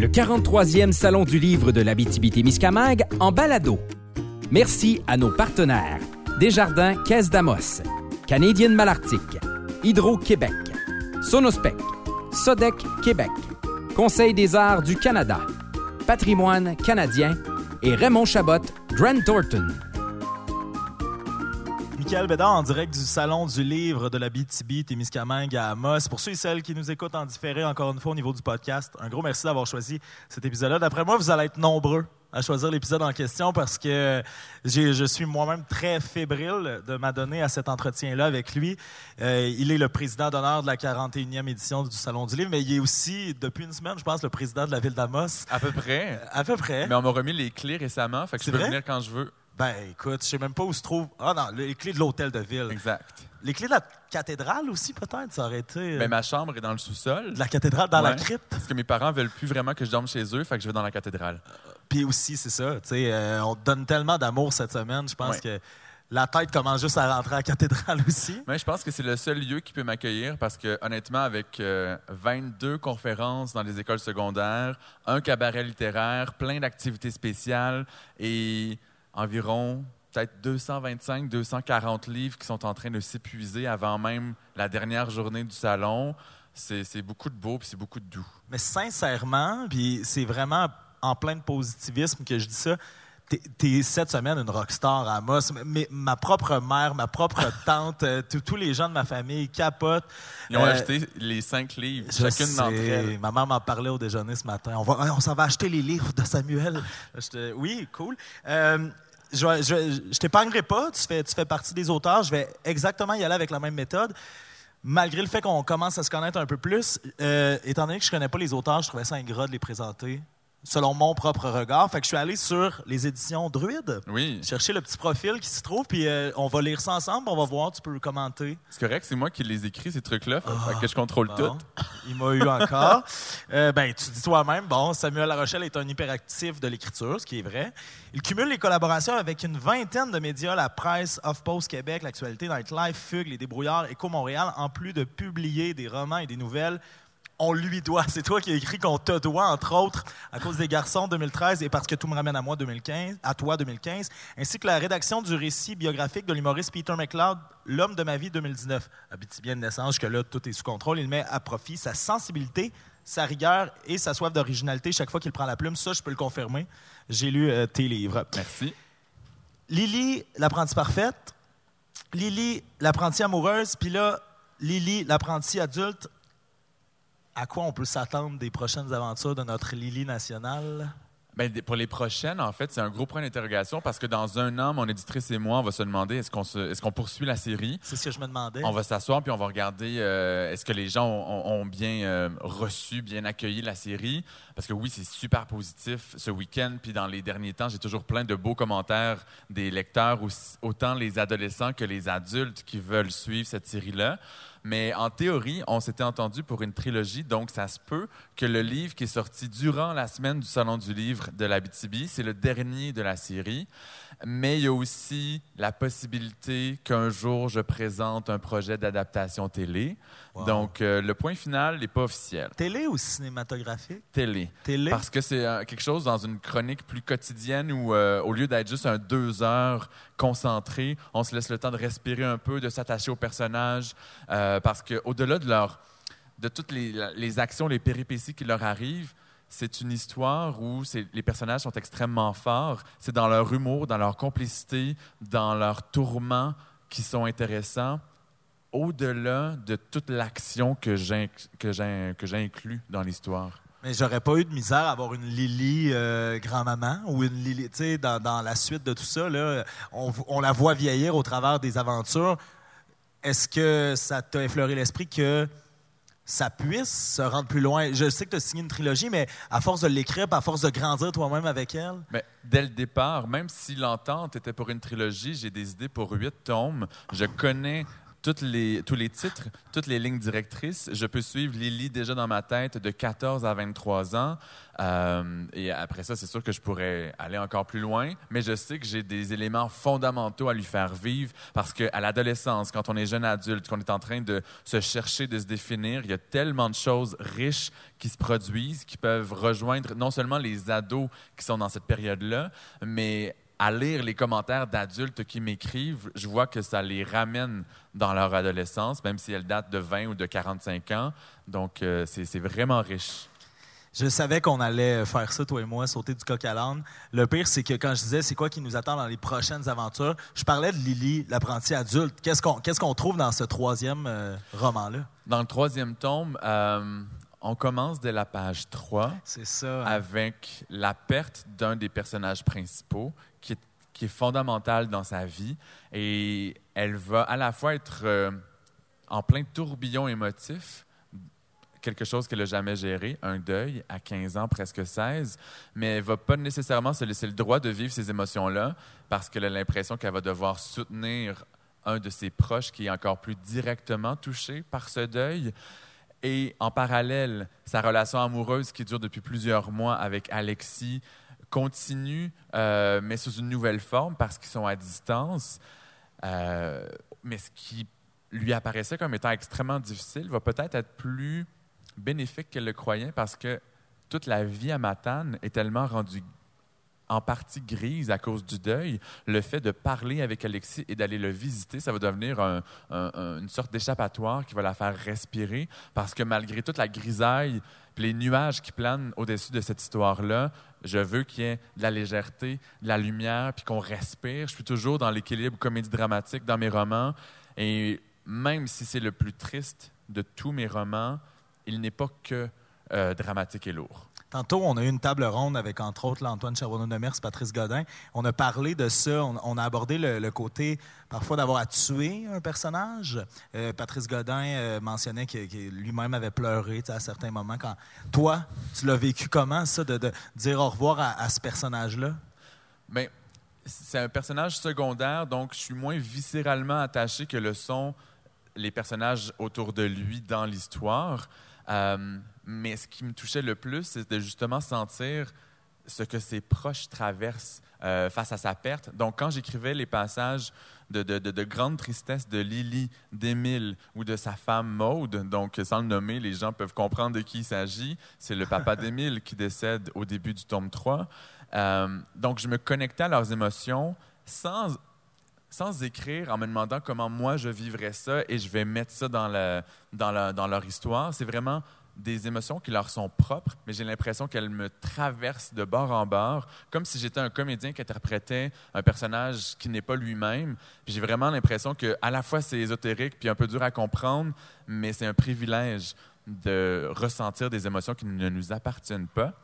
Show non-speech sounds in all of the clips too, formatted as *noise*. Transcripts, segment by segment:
le 43e Salon du livre de l'Abitibi-Témiscamingue en balado. Merci à nos partenaires Desjardins Caisse d'Amos, Canadienne Malartic, Hydro-Québec, Sonospec, Sodec Québec, Conseil des arts du Canada, Patrimoine canadien et Raymond Chabot, Grant Thornton. Michael Bédard en direct du Salon du livre de la BTB Témiscamingue à Amos. Pour ceux et celles qui nous écoutent en différé, encore une fois, au niveau du podcast, un gros merci d'avoir choisi cet épisode-là. D'après moi, vous allez être nombreux à choisir l'épisode en question parce que je suis moi-même très fébrile de m'adonner à cet entretien-là avec lui. Euh, il est le président d'honneur de la 41e édition du Salon du Livre, mais il est aussi, depuis une semaine, je pense, le président de la ville d'Amos. À peu près. À peu près. Mais on m'a remis les clés récemment, fait que je peux venir quand je veux. Ben, écoute, je sais même pas où se trouve. Ah non, les clés de l'hôtel de ville. Exact. Les clés de la cathédrale aussi, peut-être, ça aurait été. Euh, ben, ma chambre est dans le sous-sol. De la cathédrale, dans la crypte. Parce que mes parents veulent plus vraiment que je dorme chez eux, fait que je vais dans la cathédrale. Euh, puis aussi, c'est ça. Tu sais, euh, on te donne tellement d'amour cette semaine, je pense que la tête commence juste à rentrer à la cathédrale aussi. Mais je pense que c'est le seul lieu qui peut m'accueillir parce que, honnêtement, avec 22 conférences dans les écoles secondaires, un cabaret littéraire, plein d'activités spéciales et environ peut-être 225, 240 livres qui sont en train de s'épuiser avant même la dernière journée du salon. C'est beaucoup de beau puis c'est beaucoup de doux. Mais sincèrement, puis c'est vraiment en plein de positivisme que je dis ça. T'es cette semaine une rockstar à Amos. Mais ma propre mère, ma propre *laughs* tante, euh, tous les gens de ma famille capotent. Ils ont euh, acheté les cinq livres, chacune d'entre elles. Ma mère m'en parlait au déjeuner ce matin. On, va, on s'en va acheter les livres de Samuel. *laughs* oui, cool. Euh, je, je, t'épargnerai pas, tu fais, tu fais partie des auteurs, je vais exactement y aller avec la même méthode. Malgré le fait qu'on commence à se connaître un peu plus, euh, étant donné que je connais pas les auteurs, je trouvais ça ingrat de les présenter selon mon propre regard. Fait que je suis allé sur les éditions Druide. Oui. Chercher le petit profil qui s'y trouve, puis euh, on va lire ça ensemble, on va voir, tu peux le commenter. C'est correct, c'est moi qui les écris, ces trucs-là, fait que je contrôle tout. Il m'a eu encore. *laughs* Euh, ben, tu dis toi-même, bon, Samuel Larochelle est un hyperactif de l'écriture, ce qui est vrai. Il cumule les collaborations avec une vingtaine de médias, la presse, Post Québec, l'actualité, Nightlife, Fugue, les Débrouillards, Éco Montréal, en plus de publier des romans et des nouvelles on lui doit. C'est toi qui as écrit qu'on te doit, entre autres, à cause des garçons 2013 et parce que tout me ramène à moi 2015, à toi 2015, ainsi que la rédaction du récit biographique de l'humoriste Peter McLeod, L'homme de ma vie 2019. Habite bien de naissance que là, tout est sous contrôle. Il met à profit sa sensibilité, sa rigueur et sa soif d'originalité chaque fois qu'il prend la plume. Ça, je peux le confirmer. J'ai lu euh, tes livres. Merci. Lily, l'apprentie parfaite. Lily, l'apprentie amoureuse. Puis là, Lily, l'apprentie adulte à quoi on peut s'attendre des prochaines aventures de notre Lily nationale? Bien, pour les prochaines, en fait, c'est un gros point d'interrogation parce que dans un an, mon éditrice et moi, on va se demander est-ce qu'on est poursuit la série? C'est ce que je me demandais. On va s'asseoir puis on va regarder euh, est-ce que les gens ont, bien euh, reçu, bien accueilli la série? Parce que oui, c'est super positif ce week-end. Puis dans les derniers temps, j'ai toujours plein de beaux commentaires des lecteurs, autant les adolescents que les adultes qui veulent suivre cette série-là. Mais en théorie, on s'était entendu pour une trilogie, donc ça se peut que le livre qui est sorti durant la semaine du Salon du livre de la BTB, c'est le dernier de la série. Mais il y a aussi la possibilité qu'un jour je présente un projet d'adaptation télé. Donc euh, le point final n'est pas officiel. Télé ou cinématographique? Télé. Télé? Parce que c'est euh, quelque chose dans une chronique plus quotidienne où, euh, au lieu d'être juste un deux heures concentré, on se laisse le temps de respirer un peu, de s'attacher aux personnages. parce qu'au-delà de, leur, de toutes les, les actions, les péripéties qui leur arrivent, c'est une histoire où les personnages sont extrêmement forts. C'est dans leur humour, dans leur complicité, dans leurs tourments qui sont intéressants, au-delà de toute l'action que j'inclus dans l'histoire. Mais j'aurais pas eu de misère à avoir une Lily euh, grand-maman ou une Lily, tu sais, dans, la suite de tout ça, on, la voit vieillir au travers des aventures. Est-ce que ça t'a effleuré l'esprit que ça puisse se rendre plus loin. Je sais que tu as signé une trilogie, mais à force de l'écrire, à force de grandir toi-même avec elle. Mais dès le départ, même si l'entente était pour une trilogie, j'ai des idées pour huit tomes. Je connais les, tous les titres, toutes les lignes directrices. Je peux suivre Lily déjà dans ma tête de 14 à 23 ans. Euh, et après ça, c'est sûr que je pourrais aller encore plus loin, mais je sais que j'ai des éléments fondamentaux à lui faire vivre parce qu'à l'adolescence, quand on est jeune adulte, qu'on est en train de se chercher, de se définir, il y a tellement de choses riches qui se produisent, qui peuvent rejoindre non seulement les ados qui sont dans cette période-là, mais à lire les commentaires d'adultes qui m'écrivent, je vois que ça les ramène dans leur adolescence, même si elle date de 20 ou de 45 ans. Donc, euh, c'est vraiment riche. Je savais qu'on allait faire ça, toi et moi, sauter du coq à l'âne. Le pire, c'est que quand je disais c'est quoi qui nous attend dans les prochaines aventures, je parlais de Lily, l'apprenti adulte. Qu'est-ce qu'on qu'est-ce qu'on trouve dans ce troisième euh, roman-là? Dans le troisième tome, euh, on commence dès la page 3 ça, hein. avec la perte d'un des personnages principaux qui est, qui est fondamental dans sa vie. Et elle va à la fois être euh, en plein tourbillon émotif, quelque chose qu'elle n'a jamais géré, un deuil à 15 ans, presque 16, mais elle ne va pas nécessairement se laisser le droit de vivre ces émotions-là parce qu'elle a l'impression qu'elle va devoir soutenir un de ses proches qui est encore plus directement touché par ce deuil. Et en parallèle, sa relation amoureuse qui dure depuis plusieurs mois avec Alexis continue, euh, mais sous une nouvelle forme parce qu'ils sont à distance. Euh, mais ce qui lui apparaissait comme étant extrêmement difficile va peut-être être plus bénéfique qu'elle le croyait parce que toute la vie à Matane est tellement rendue en partie grise à cause du deuil, le fait de parler avec Alexis et d'aller le visiter, ça va devenir une sorte d'échappatoire qui va la faire respirer parce que malgré toute la grisaille, les nuages qui planent au-dessus de cette histoire-là, je veux qu'il y ait de la légèreté, de la lumière, puis qu'on respire. Je suis toujours dans l'équilibre comédie dramatique dans mes romans. Et même si c'est le plus triste de tous mes romans, il n'est pas que euh, dramatique et lourd. Tantôt, on a eu une table ronde avec, entre autres, l'Antoine Charbonneau-Demers, Patrice Godin. On a parlé de ça. On, a abordé le, côté, parfois, d'avoir à tuer un personnage. Euh, Patrice Godin euh, mentionnait qu'il lui-même avait pleuré à certains moments. Quand Toi, tu l'as vécu comment, ça, de, dire au revoir à, ce personnage-là? Bien, c'est un personnage secondaire, donc je suis moins viscéralement attaché que le sont les personnages autour de lui dans l'histoire. Euh, mais ce qui me touchait le plus, c'est de justement sentir ce que ses proches traversent euh, face à sa perte. Donc, quand j'écrivais les passages de, de, de, grande tristesse de Lily, d'Émile ou de sa femme Maude, donc sans le nommer, les gens peuvent comprendre de qui il s'agit. C'est le papa *laughs* d'Émile qui décède au début du tome 3. Euh, donc, je me connectais à leurs émotions sans, sans écrire, en me demandant comment moi je vivrais ça et je vais mettre ça dans, la, dans, la, dans leur histoire. C'est vraiment des émotions qui leur sont propres, mais j'ai l'impression qu'elles me traversent de bord en bord, comme si j'étais un comédien qui interprétait un personnage qui n'est pas lui-même. J'ai vraiment l'impression que à la fois c'est ésotérique puis un peu dur à comprendre, mais c'est un privilège de ressentir des émotions qui ne nous appartiennent pas.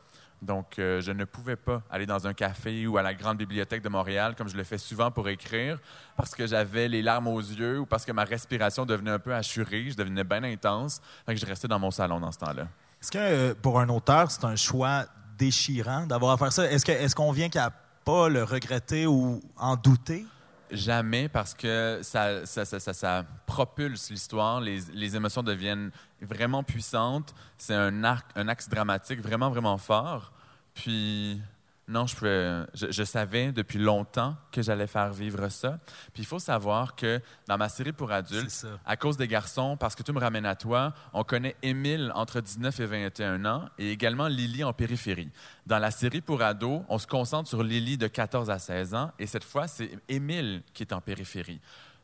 Donc, euh, je ne pouvais pas aller dans un café ou à la grande bibliothèque de Montréal, comme je le fais souvent pour écrire, parce que j'avais les larmes aux yeux ou parce que ma respiration devenait un peu assurée, je devenais bien intense. Donc, je restais dans mon salon dans ce temps-là. Est-ce que euh, pour un auteur, c'est un choix déchirant d'avoir à faire ça? Est-ce qu'on vient qu'à pas le regretter ou en douter? Jamais, parce que ça, ça, ça, ça propulse l'histoire. Les, les, émotions deviennent vraiment puissantes. C'est un, arc, un axe dramatique vraiment, vraiment fort. Puis, non, je, pouvais, je, savais depuis longtemps que j'allais faire vivre ça. Puis il faut savoir que dans ma série pour adultes, à cause des garçons, parce que tu me ramènes à toi, on connaît Émile entre 19 et 21 ans et également Lily en périphérie. Dans la série pour ados, on se concentre sur Lily de 14 à 16 ans et cette fois, c'est Émile qui est en périphérie.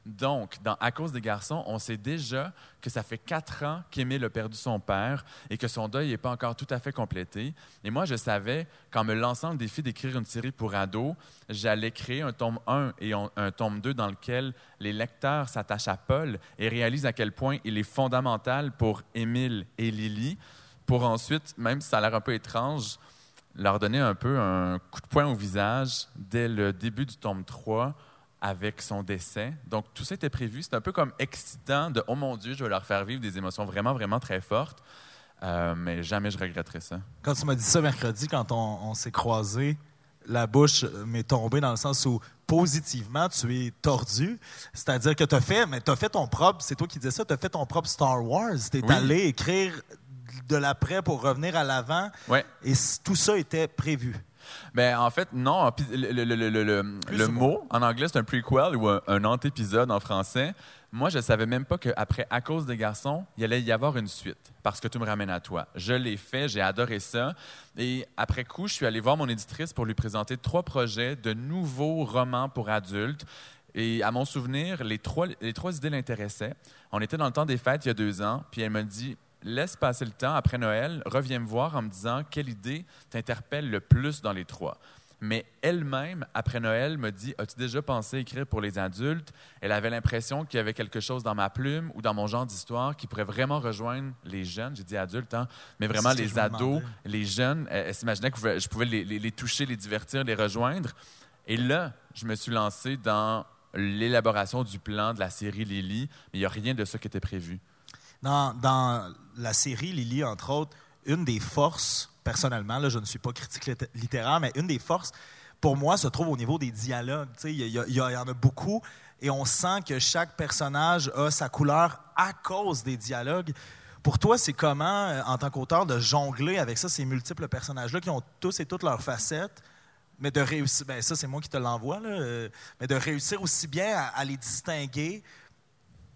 Donc, dans À cause des garçons, on sait déjà que ça fait quatre ans qu'Émile a perdu son père et que son deuil n'est pas encore tout à fait complété. Et moi, je savais qu'en me lançant le défi d'écrire une série pour ados, j'allais créer un tome 1 et un tome 2 dans lequel les lecteurs s'attachent à Paul et réalisent à quel point il est fondamental pour Émile et Lily, pour ensuite, même si ça a l'air un peu étrange, leur donner un peu un coup de poing au visage dès le début du tome 3 avec son décès. Donc, tout ça était prévu. C'est un peu comme excitant de « Oh mon Dieu, je vais leur faire vivre des émotions vraiment, vraiment très fortes. Euh, mais jamais je regretterai ça. Quand tu m'as dit ça mercredi, quand on, s'est croisés, la bouche m'est tombée dans le sens où positivement, tu es tordu. C'est-à-dire que tu as fait, mais tu as fait ton propre, c'est toi qui disais ça, tu as fait ton propre Star Wars. Tu es Oui. allé écrire de l'après pour revenir à l'avant. Ouais. Et tout ça était prévu. Ben, en fait, non. Le, le- le- le- mot, en anglais, c'est un prequel ou un, un antépisode en français. Moi, je savais même pas qu'après À cause des garçons, il allait y avoir une suite. Parce que tu me ramènes à toi. Je l'ai fait, j'ai adoré ça. Et après coup, je suis allé voir mon éditrice pour lui présenter trois projets de nouveaux romans pour adultes. Et à mon souvenir, les trois, les trois idées l'intéressaient. On était dans le temps des fêtes il y a deux ans, puis elle m'a dit Laisse passer le temps après Noël, reviens me voir en me disant quelle idée t'interpelle le plus dans les trois. Mais elle-même, après Noël, me dit As-tu déjà pensé écrire pour les adultes? Elle avait l'impression qu'il y avait quelque chose dans ma plume ou dans mon genre d'histoire qui pourrait vraiment rejoindre les jeunes. J'ai dit adultes, hein, mais vraiment les ados, les jeunes. Elle, elle s'imaginait que je pouvais- je pouvais les, les- les toucher, les divertir, les rejoindre. Et là, je me suis lancé dans l'élaboration du plan de la série Lily, mais il n'y a rien de ça qui était prévu. Dans, la série Lily, entre autres, une des forces, personnellement, là, je ne suis pas critique lit- littéraire, mais une des forces, pour moi, se trouve au niveau des dialogues. Il y, y y en a beaucoup et on sent que chaque personnage a sa couleur à cause des dialogues. Pour toi, c'est comment, euh, en tant qu'auteur, de jongler avec ça, ces multiples personnages-là qui ont tous et toutes leurs facettes, mais de réussir, ben ça c'est moi qui te l'envoie, euh, mais de réussir aussi bien à les distinguer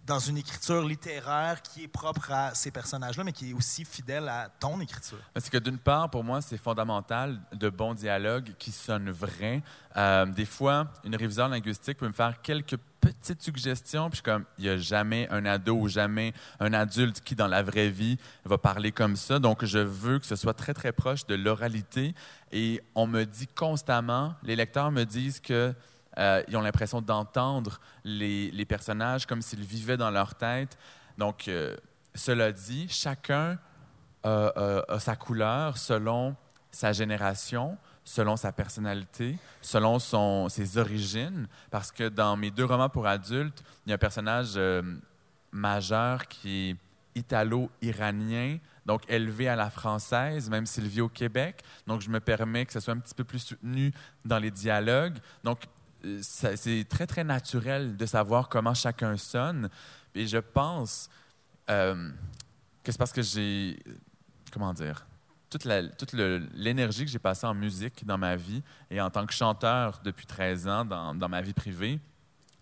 dans une écriture littéraire qui est propre à ces personnages-là, mais qui est aussi fidèle à ton écriture. Parce que d'une part, pour moi, c'est fondamental de bons dialogues qui sonnent vrais. Euh, des fois, une révision linguistique peut me faire quelques petites suggestions, puis comme, il n'y a jamais un ado ou jamais un adulte qui, dans la vraie vie, va parler comme ça. Donc, je veux que ce soit très, très proche de l'oralité. Et on me dit constamment, les lecteurs me disent que euh, ils ont l'impression d'entendre les, personnages comme s'ils vivaient dans leur tête. Donc, euh, cela dit, chacun a, a- sa couleur selon sa génération, selon sa personnalité, selon ses origines. Parce que dans mes deux romans pour adultes, il y a un personnage euh, majeur qui est italo-iranien, donc élevé à la française, même s'il vit au Québec. Donc, je me permets que ce soit un petit peu plus soutenu dans les dialogues. Donc, euh, c'est très, très naturel de savoir comment chacun sonne. Et je pense euh, que c'est parce que j'ai. Comment dire? Toute l'énergie que j'ai passée en musique dans ma vie et en tant que chanteur depuis 13 ans dans, dans ma vie privée,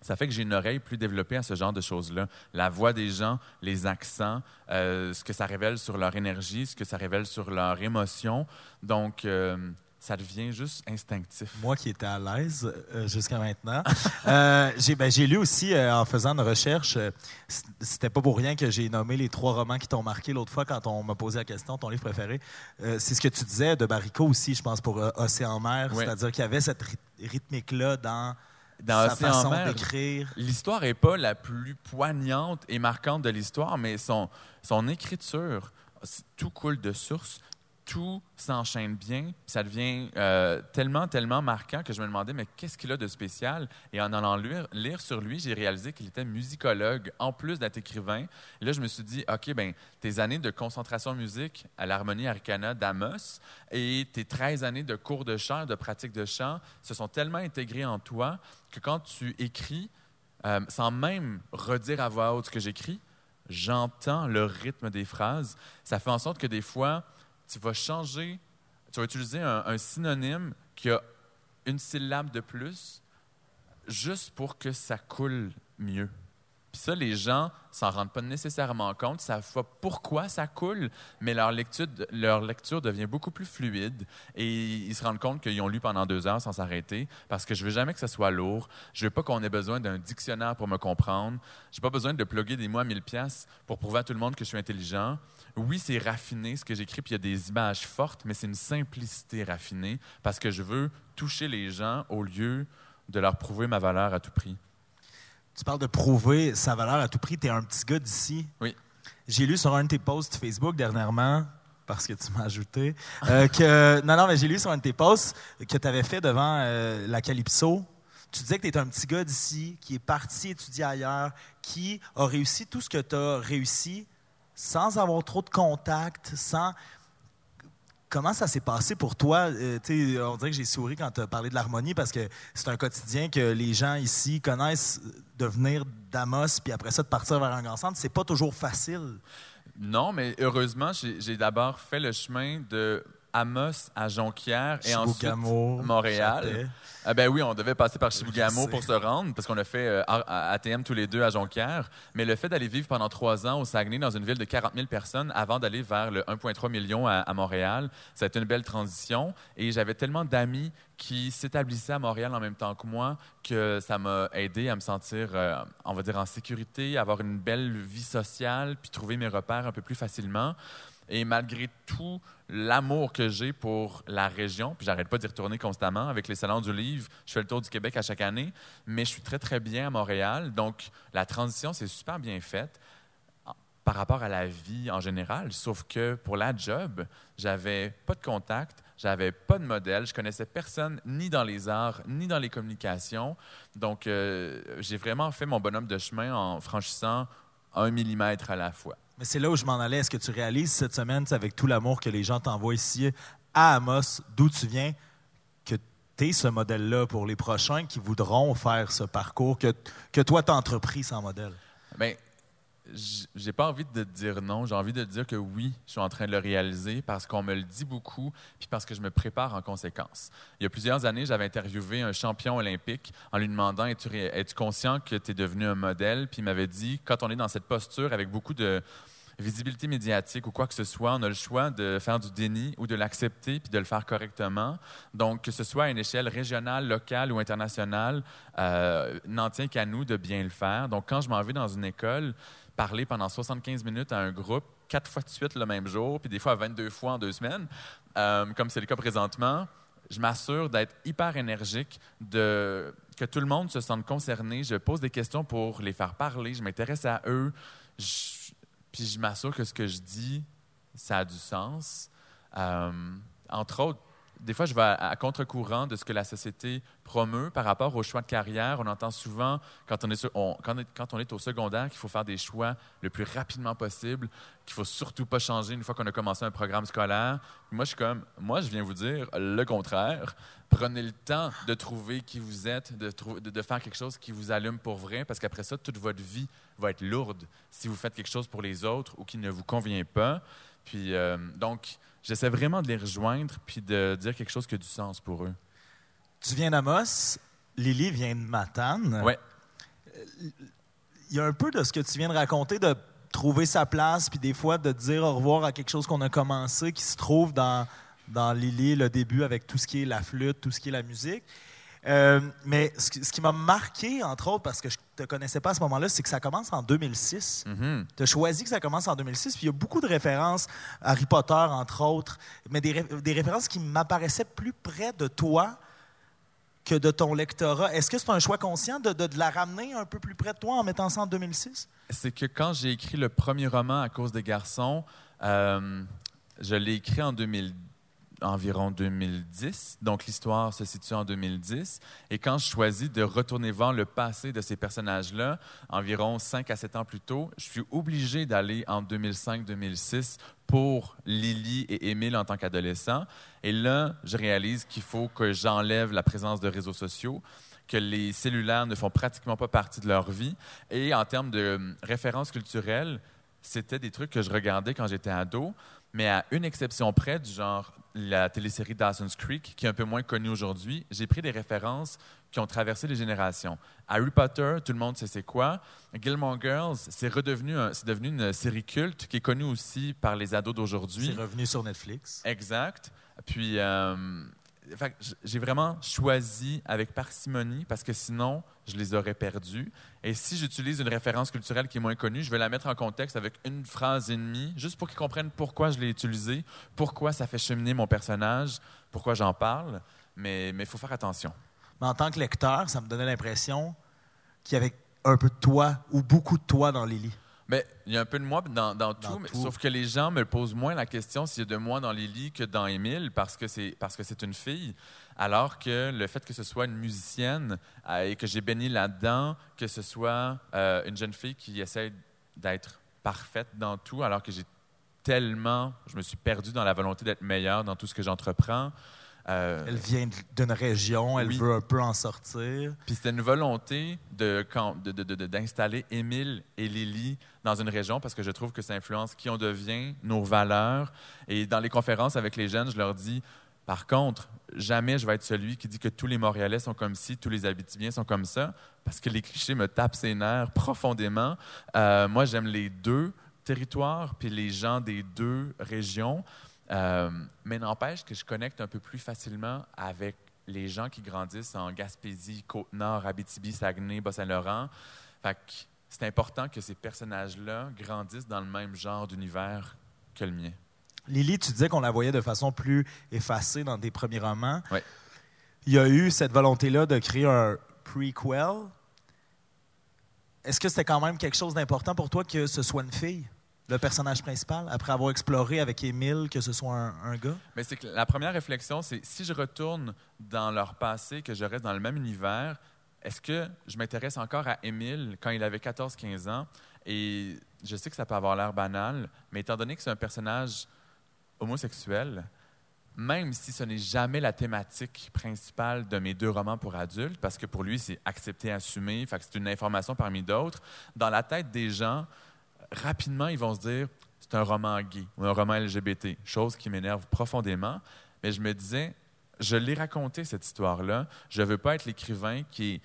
ça fait que j'ai une oreille plus développée à ce genre de choses-là. La voix des gens, les accents, euh, ce que ça révèle sur leur énergie, ce que ça révèle sur leur émotion. Donc, euh, ça devient juste instinctif. Moi qui étais à l'aise euh, jusqu'à maintenant. *laughs* Euh, j'ai ben, j'ai lu aussi, euh, en faisant une recherche, c'était pas pour rien que j'ai nommé les trois romans qui t'ont marqué l'autre fois quand on m'a posé la question, ton livre préféré. C'est ce que tu disais de Baricot aussi, je pense, pour Océan Mer. Oui. C'est-à-dire qu'il y avait cette ryth- rythmique-là dans, Dans sa façon d'écrire. L'histoire n'est pas la plus poignante et marquante de l'histoire, mais son, son écriture, tout coule de source, tout s'enchaîne bien. Ça devient euh, tellement, tellement marquant que je me demandais, mais qu'est-ce qu'il a de spécial? Et en allant lire, sur lui, j'ai réalisé qu'il était musicologue, en plus d'être écrivain. Là, je me suis dit, OK, ben tes années de concentration musique à l'harmonie arcana d'Amos et tes 13 années de cours de chant, de pratique de chant, se sont tellement intégrées en toi que quand tu écris, euh, sans même redire à voix haute ce que j'écris, j'entends le rythme des phrases. Ça fait en sorte que des fois, tu vas changer, tu vas utiliser un, synonyme qui a une syllabe de plus juste pour que ça coule mieux. Puis ça, les gens s'en rendent pas nécessairement compte, ils savent pourquoi ça coule, mais leur lecture, leur lecture devient beaucoup plus fluide et ils se rendent compte qu'ils ont lu pendant deux heures sans s'arrêter parce que je veux jamais que ça soit lourd. Je veux pas qu'on ait besoin d'un dictionnaire pour me comprendre. J'ai pas besoin de plugger des mots à 1000 pièces pour prouver à tout le monde que je suis intelligent. Oui, c'est raffiné ce que j'écris, puis il y a des images fortes, mais c'est une simplicité raffinée parce que je veux toucher les gens au lieu de leur prouver ma valeur à tout prix. Tu parles de prouver sa valeur à tout prix. Tu es un petit gars d'ici. Oui. J'ai lu sur un de tes posts Facebook dernièrement, parce que tu m'as ajouté, euh, que. *laughs* Non, non, mais j'ai lu sur un de tes posts que tu avais fait devant euh, la Calypso. Tu disais que tu es un petit gars d'ici, qui est parti étudier ailleurs, qui a réussi tout ce que tu as réussi sans avoir trop de contacts, sans. Comment ça s'est passé pour toi? Euh, on dirait que j'ai souri quand tu as parlé de l'harmonie parce que c'est un quotidien que les gens ici connaissent de venir d'Amos puis après ça de partir vers un grand centre. C'est pas toujours facile. Non, mais heureusement, j'ai d'abord fait le chemin de Amos à Jonquière et ensuite Montréal. Ah ben oui, on devait passer par Chibougamau pour se rendre parce qu'on a fait euh, ATM tous les deux à Jonquière. Mais le fait d'aller vivre pendant trois ans au Saguenay dans une ville de 40 000 personnes avant d'aller vers le 1,3 million à, à Montréal, ça a été une belle transition. Et j'avais tellement d'amis qui s'établissaient à Montréal en même temps que moi que ça m'a aidé à me sentir, euh, on va dire, en sécurité, avoir une belle vie sociale, puis trouver mes repères un peu plus facilement. Et malgré tout l'amour que j'ai pour la région, puis j'arrête pas d'y retourner constamment avec les salons du livre, je fais le tour du Québec à chaque année, mais je suis très très bien à Montréal, donc la transition s'est super bien faite par rapport à la vie en général, sauf que pour la job, j'avais pas de contact, j'avais pas de modèle, je connaissais personne ni dans les arts ni dans les communications, donc euh, j'ai vraiment fait mon bonhomme de chemin en franchissant un millimètre à la fois. C'est là où je m'en allais. Est-ce que tu réalises cette semaine, avec tout l'amour que les gens t'envoient ici à Amos, d'où tu viens, que tu es ce modèle-là pour les prochains qui voudront faire ce parcours que, que toi, tu as entrepris sans modèle? J- j'ai pas envie de dire non. J'ai envie de dire que oui, je suis en train de le réaliser parce qu'on me le dit beaucoup, puis parce que je me prépare en conséquence. Il y a plusieurs années, j'avais interviewé un champion olympique en lui demandant es-tu conscient que tu es devenu un modèle? Puis il m'avait dit Quand on est dans cette posture avec beaucoup de visibilité médiatique ou quoi que ce soit, on a le choix de faire du déni ou de l'accepter puis de le faire correctement. Donc, que ce soit à une échelle régionale, locale ou internationale, euh, n'en tient qu'à nous de bien le faire. Donc, quand je m'en vais dans une école, parler pendant 75 minutes à un groupe, quatre fois de suite le même jour, puis des fois 22 fois en deux semaines, euh, comme c'est le cas présentement, je m'assure d'être hyper énergique, que tout le monde se sente concerné. Je pose des questions pour les faire parler, je m'intéresse à eux, je- puis je m'assure que ce que je dis, ça a du sens. Euh, entre autres, des fois, je vais à, contre-courant de ce que la société promeut par rapport au choix de carrière. On entend souvent, quand on est, au secondaire, qu'il faut faire des choix le plus rapidement possible, qu'il faut surtout pas changer une fois qu'on a commencé un programme scolaire. Moi, je suis comme, moi, je viens vous dire le contraire. Prenez le temps de trouver qui vous êtes, de faire quelque chose qui vous allume pour vrai, parce qu'après ça, toute votre vie va être lourde si vous faites quelque chose pour les autres ou qui ne vous convient pas. Puis, euh, donc, j'essaie vraiment de les rejoindre puis de dire quelque chose qui a du sens pour eux. Tu viens d'Amos, Lily vient de Matane. Ouais. Il y a un peu de ce que tu viens de raconter, de trouver sa place, puis des fois de dire au revoir à quelque chose qu'on a commencé, qui se trouve dans, dans Lily, le début, avec tout ce qui est la flûte, tout ce qui est la musique. Euh, mais ce, qui- m'a marqué, entre autres, parce que je ne te connaissais pas à ce moment-là, c'est que ça commence en 2006. Mhm. Tu as choisi que ça commence en 2006, puis il y a beaucoup de références, Harry Potter, entre autres, mais des, ré- des références qui m'apparaissaient plus près de toi que de ton lectorat. Est-ce que c'est un choix conscient de, de- de la ramener un peu plus près de toi en mettant ça en 2006? C'est que quand j'ai écrit le premier roman à cause des garçons, euh, je l'ai écrit en 2000 environ 2010. Donc, l'histoire se situe en 2010. Et quand je choisis de retourner voir le passé de ces personnages-là, environ 5 à 7 ans plus tôt, je suis obligé d'aller en 2005-2006 pour Lily et Émile en tant qu'adolescents. Et là, je réalise qu'il faut que j'enlève la présence de réseaux sociaux que les cellulaires ne font pratiquement pas partie de leur vie. Et en termes de euh, références culturelles, c'était des trucs que je regardais quand j'étais ado, mais à une exception près, du genre la télésérie Dawson's Creek, qui est un peu moins connue aujourd'hui, j'ai pris des références qui ont traversé les générations. Harry Potter, tout le monde sait c'est quoi. Gilmore Girls, c'est redevenu un- c'est devenu une série culte qui est connue aussi par les ados d'aujourd'hui. C'est revenu sur Netflix. Exact. Puis, euh, j'ai vraiment choisi avec parcimonie parce que sinon, je les aurais perdus. Et si j'utilise une référence culturelle qui est moins connue, je vais la mettre en contexte avec une phrase et demie, juste pour qu'ils comprennent pourquoi je l'ai utilisée, pourquoi ça fait cheminer mon personnage, pourquoi j'en parle. Mais il faut faire attention. Mais en tant que lecteur, ça me donnait l'impression qu'il y avait un peu de toi ou beaucoup de toi dans Lily. Mais il y a un peu de moi dans, dans tout, Dans mais- tout. sauf que les gens me posent moins la question s'il y a de moi dans Lily que dans Émile parce que c'est parce que c'est une fille, alors que le fait que ce soit une musicienne euh, et que j'ai baigné là-dedans, que ce soit euh, une jeune fille qui essaie d'être parfaite dans tout, alors que j'ai tellement, je me suis perdu dans la volonté d'être meilleur dans tout ce que j'entreprends. Euh, elle vient d'une région, elle veut un peu en sortir. Puis c'était une volonté d'installer de, de, Émile et Lily dans une région parce que je trouve que ça influence qui on devient, nos valeurs. Et dans les conférences avec les jeunes, je leur dis, par contre, jamais je vais être celui qui dit que tous les Montréalais sont comme ci, tous les Abitibiens sont comme ça, parce que les clichés me tapent ses nerfs profondément. Euh, moi, j'aime les deux territoires, puis les gens des deux régions. Euh, mais n'empêche que je connecte un peu plus facilement avec les gens qui grandissent en Gaspésie, Côte-Nord, Abitibi, Saguenay, Bas-Saint-Laurent. c'est important que ces personnages-là grandissent dans le même genre d'univers que le mien. Lily, tu disais qu'on la voyait de façon plus effacée dans tes premiers romans. Oui. Il y a eu cette volonté-là de créer un prequel. Est-ce que c'était quand même quelque chose d'important pour toi que ce soit une fille? Le personnage principal, après avoir exploré avec Émile que ce soit un, gars? Mais c'est que la première réflexion, c'est si je retourne dans leur passé, que je reste dans le même univers, est-ce que je m'intéresse encore à Émile quand il avait 14-15 ans? Et je sais que ça peut avoir l'air banal, mais étant donné que c'est un personnage homosexuel, même si ce n'est jamais la thématique principale de mes deux romans pour adultes, parce que pour lui, c'est accepté, assumé, c'est une information parmi d'autres, dans la tête des gens, rapidement, ils vont se dire c'est un roman gay ou un roman LGBT, chose qui m'énerve profondément. Mais je me disais, je l'ai raconté cette histoire-là. Je ne veux pas être l'écrivain qui est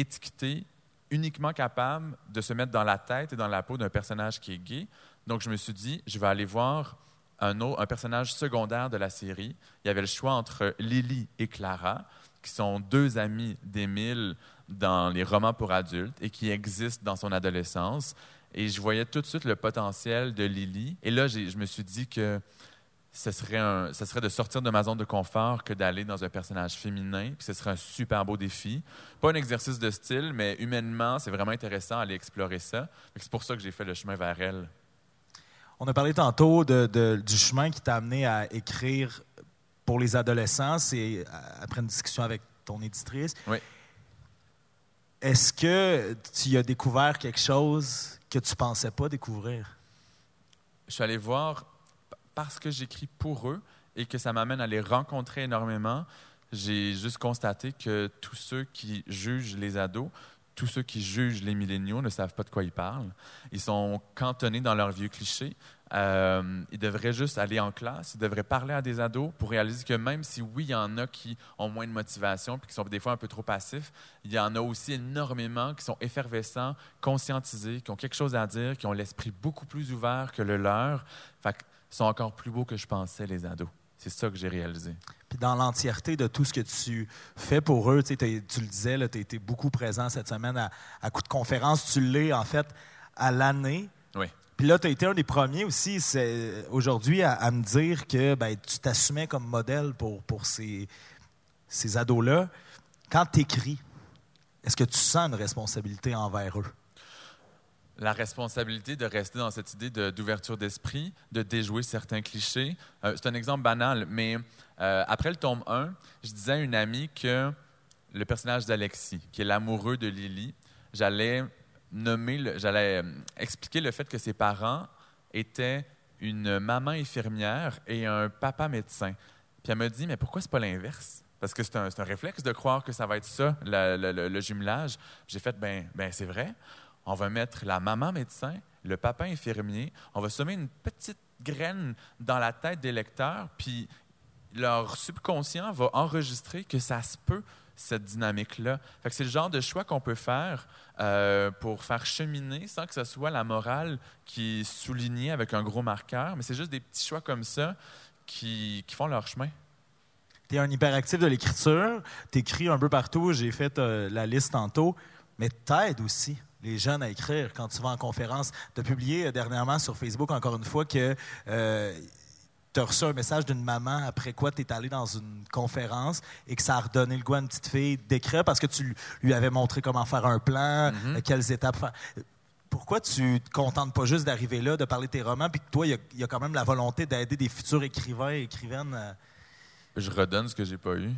étiqueté, uniquement capable de se mettre dans la tête et dans la peau d'un personnage qui est gay. Donc, je me suis dit, je vais aller voir un, autre, un personnage secondaire de la série. Il y avait le choix entre Lily et Clara, qui sont deux amies d'Émile dans les romans pour adultes et qui existent dans son adolescence. Et je voyais tout de suite le potentiel de Lily. Et là, je me suis dit que ce serait, un, ce serait de sortir de ma zone de confort que d'aller dans un personnage féminin. Puis ce serait un super beau défi. Pas un exercice de style, mais humainement, c'est vraiment intéressant d'aller explorer ça. C'est pour ça que j'ai fait le chemin vers elle. On a parlé tantôt de, du chemin qui t'a amené à écrire pour les adolescents. C'est après une discussion avec ton éditrice. Oui. Est-ce que tu as découvert quelque chose que tu pensais pas découvrir? Je suis allé voir parce que j'écris pour eux et que ça m'amène à les rencontrer énormément. J'ai juste constaté que tous ceux qui jugent les ados, tous ceux qui jugent les milléniaux ne savent pas de quoi ils parlent. Ils sont cantonnés dans leurs vieux clichés. Euh, ils devraient juste aller en classe, ils devraient parler à des ados pour réaliser que même si oui, il y en a qui ont moins de motivation puis qui sont des fois un peu trop passifs, il y en a aussi énormément qui sont effervescents, conscientisés, qui ont quelque chose à dire, qui ont l'esprit beaucoup plus ouvert que le leur. Fait sont encore plus beaux que je pensais, les ados. C'est ça que j'ai réalisé. Puis dans l'entièreté de tout ce que tu fais pour eux, tu le disais, tu as été beaucoup présent cette semaine à, à coup de conférence. Tu l'es, en fait, à l'année. Oui. Puis là, tu as été un des premiers aussi aujourd'hui à, me dire que ben, tu t'assumais comme modèle pour, pour ces, ces ados-là. Quand tu écris, est-ce que tu sens une responsabilité envers eux? La responsabilité de rester dans cette idée d'ouverture d'esprit, de déjouer certains clichés. Euh, c'est un exemple banal, mais euh, après le tome 1, je disais à une amie que le personnage d'Alexis, qui est l'amoureux de Lily, j'allais nommer, j'allais euh, expliquer le fait que ses parents étaient une maman infirmière et un papa médecin. Puis elle me dit, mais pourquoi c'est pas l'inverse? Parce que c'est un, un, réflexe de croire que ça va être ça, le, jumelage. J'ai fait, ben, ben c'est vrai. On va mettre la maman médecin, le papa infirmier. On va semer une petite graine dans la tête des lecteurs, puis leur subconscient va enregistrer que ça se peut cette dynamique-là. C'est le genre de choix qu'on peut faire euh, pour faire cheminer sans que ce soit la morale qui est soulignée avec un gros marqueur, mais c'est juste des petits choix comme ça qui, font leur chemin. Tu es un hyperactif de l'écriture, tu écris un peu partout, j'ai fait euh, la liste tantôt, mais t'aides aussi les jeunes à écrire quand tu vas en conférence. Tu as publié euh, dernièrement sur Facebook, encore une fois, que tu as reçu un message d'une maman après quoi tu es allé dans une conférence et que ça a redonné le goût à une petite fille d'écrire parce que tu lui avais montré comment faire un plan, mm-hmm. euh, quelles étapes faire. Pourquoi tu ne te contentes pas juste d'arriver là, de parler de tes romans, puis que toi, il y, a quand même la volonté d'aider des futurs écrivains et écrivaines? Je redonne ce que j'ai pas eu.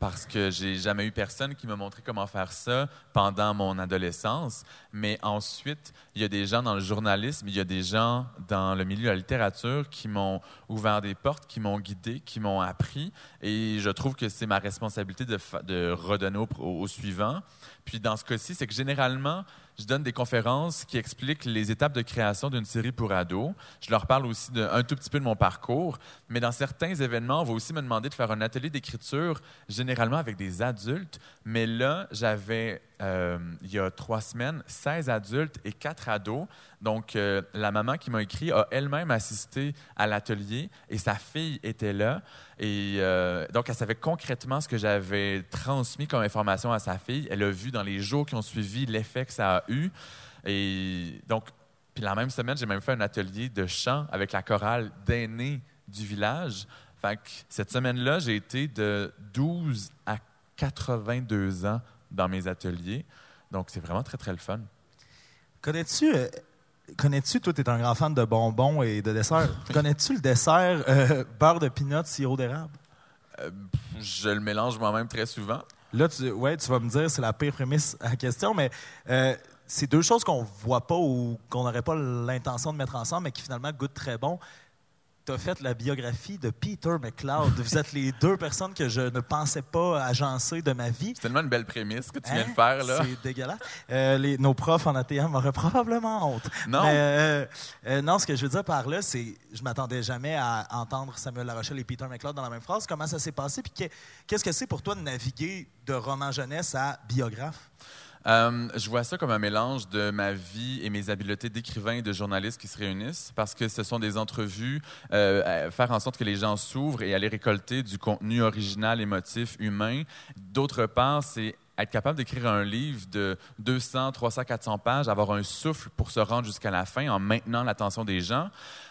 Parce que j'ai jamais eu personne qui m'a montré comment faire ça pendant mon adolescence. Mais ensuite, il y a des gens dans le journalisme, il y a des gens dans le milieu de la littérature qui m'ont ouvert des portes, qui m'ont guidé, qui m'ont appris. Et je trouve que c'est ma responsabilité de, redonner au, au, suivant. Puis dans ce cas-ci, c'est que généralement, je donne des conférences qui expliquent les étapes de création d'une série pour ados. Je leur parle aussi d'un tout petit peu de mon parcours. Mais dans certains événements, on va aussi me demander de faire un atelier d'écriture, généralement avec des adultes. Mais là, j'avais, euh, il y a trois semaines, 16 adultes et 4 ados. Donc, euh, la maman qui m'a écrit a elle-même assisté à l'atelier et sa fille était là. Et euh, donc, elle savait concrètement ce que j'avais transmis comme information à sa fille. Elle a vu dans les jours qui ont suivi l'effet que ça a eu. Et donc, puis la même semaine, j'ai même fait un atelier de chant avec la chorale d'aînés du village. Fait que cette semaine-là, j'ai été de 12 à 82 ans dans mes ateliers. Donc, c'est vraiment très, très le fun. Connais-tu, euh, connais-tu, toi, tu es un grand fan de bonbons et de desserts. *laughs* Connais-tu le dessert euh, beurre de pinot, sirop d'érable? Euh, je le mélange moi-même très souvent. Là, tu, ouais, tu vas me dire, c'est la pire prémisse à la question, mais c'est deux choses qu'on voit pas ou qu'on n'aurait pas l'intention de mettre ensemble, mais qui finalement goûtent très bon tu as fait la biographie de Peter McLeod. Vous êtes les deux personnes que je ne pensais pas agencer de ma vie. C'est tellement une belle prémisse que tu viens de faire. là. C'est dégueulasse. Euh, nos profs en ATM auraient probablement honte. Non. Euh, euh, non, ce que je veux dire par là, c'est je m'attendais jamais à entendre Samuel Larochelle et Peter McLeod dans la même phrase. Comment ça s'est passé? Puis qu'est-ce que c'est pour toi de naviguer de roman jeunesse à biographe? Euh, je vois ça comme un mélange de ma vie et mes habiletés d'écrivain et de journaliste qui se réunissent parce que ce sont des entrevues, euh, faire en sorte que les gens s'ouvrent et aller récolter du contenu original, émotif, humain. D'autre part, c'est être capable d'écrire un livre de 200, 300, 400 pages, avoir un souffle pour se rendre jusqu'à la fin en maintenant l'attention des gens.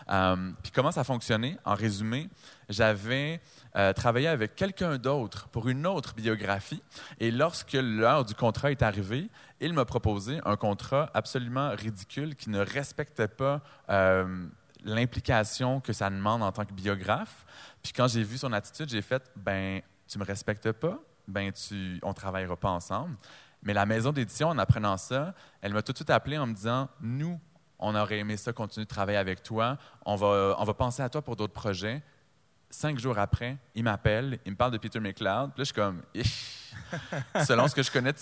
Euh, puis comment ça fonctionnait? En résumé, j'avais euh, travaillé avec quelqu'un d'autre pour une autre biographie. Et lorsque l'heure du contrat est arrivée, il m'a proposé un contrat absolument ridicule qui ne respectait pas euh, l'implication que ça demande en tant que biographe. Puis quand j'ai vu son attitude, j'ai fait ben tu me respectes pas, ben tu on travaillera pas ensemble. Mais la maison d'édition, en apprenant ça, elle m'a tout de suite appelé en me disant nous on aurait aimé ça continuer de travailler avec toi. On va, on va penser à toi pour d'autres projets cinq jours après, il m'appelle, il me parle de Peter McLeod. Puis là, je suis comme, *laughs* selon ce que je connais de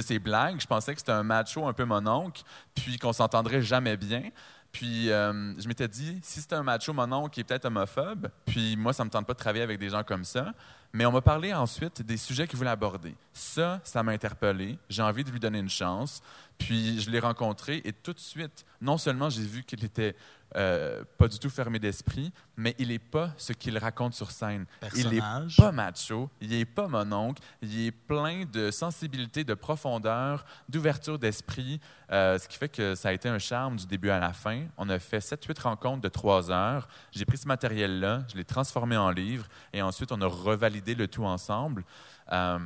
ses, blagues, je pensais que c'était un macho un peu mon oncle, puis qu'on s'entendrait jamais bien. Puis euh, je m'étais dit, si c'est un macho mon oncle qui est peut-être homophobe, puis moi, ça me tente pas de travailler avec des gens comme ça. Mais on m'a parlé ensuite des sujets qu'il voulait aborder. Ça, ça m'a interpellé. J'ai envie de lui donner une chance. Puis je l'ai rencontré et tout de suite, non seulement j'ai vu qu'il était euh, pas du tout fermé d'esprit, mais il n'est pas ce qu'il raconte sur scène. Il n'est pas macho, il n'est pas mon oncle, il est plein de sensibilité, de profondeur, d'ouverture d'esprit, euh, ce qui fait que ça a été un charme du début à la fin. On a fait 7-8 rencontres de 3 heures. J'ai pris ce matériel-là, je l'ai transformé en livre et ensuite on a revalidé le tout ensemble. Euh,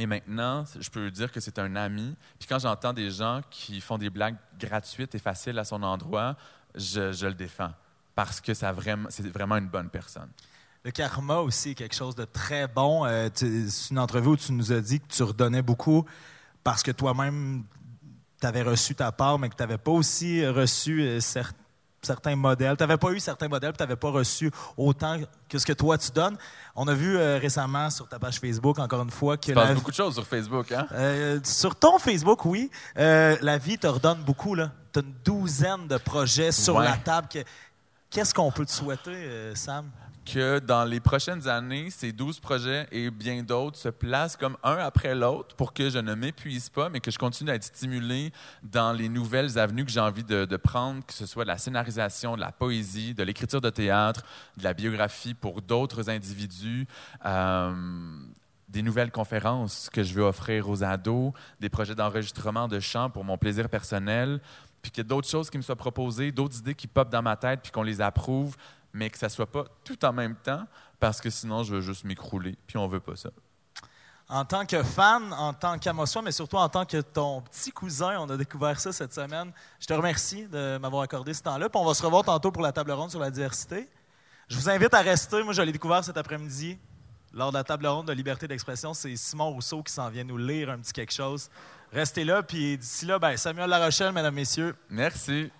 et maintenant, je peux dire que c'est un ami. Puis quand j'entends des gens qui font des blagues gratuites et faciles à son endroit, je, le défends parce que c'est vraiment une bonne personne. Le karma aussi est quelque chose de très bon. Euh, c'est une entrevue où tu nous as dit que tu redonnais beaucoup parce que toi-même, tu avais reçu ta part, mais que tu n'avais pas aussi reçu euh, certains modèles. Tu n'avais pas eu certains modèles, tu n'avais pas reçu autant que ce que toi tu donnes. On a vu euh, récemment sur ta page Facebook, encore une fois, que. Tu passes beaucoup de choses sur Facebook, hein? sur ton Facebook, oui. la vie te redonne beaucoup, là tu as une douzaine de projets sur la table. Qu'est-ce qu'on peut te souhaiter, euh, Sam? Que dans les prochaines années, ces douze projets et bien d'autres se placent comme un après l'autre pour que je ne m'épuise pas, mais que je continue à être stimulé dans les nouvelles avenues que j'ai envie de, prendre, que ce soit de la scénarisation, de la poésie, de l'écriture de théâtre, de la biographie pour d'autres individus. Euh, des nouvelles conférences que je veux offrir aux ados, des projets d'enregistrement de chant pour mon plaisir personnel, puis qu'il y a d'autres choses qui me soient proposées, d'autres idées qui popent dans ma tête, puis qu'on les approuve, mais que ça ne soit pas tout en même temps, parce que sinon, je vais juste m'écrouler, puis on ne veut pas ça. En tant que fan, en tant qu'émotion, mais surtout en tant que ton petit cousin, on a découvert ça cette semaine. Je te remercie de m'avoir accordé ce temps-là. Puis on va se revoir tantôt pour la table ronde sur la diversité. Je vous invite à rester. Moi, je l'ai découvert cet après-midi. lors de la table ronde de liberté d'expression. C'est Simon Rousseau qui s'en vient nous lire un petit quelque chose. Restez là, puis d'ici là, ben, Samuel Larochelle, mesdames, messieurs. Merci.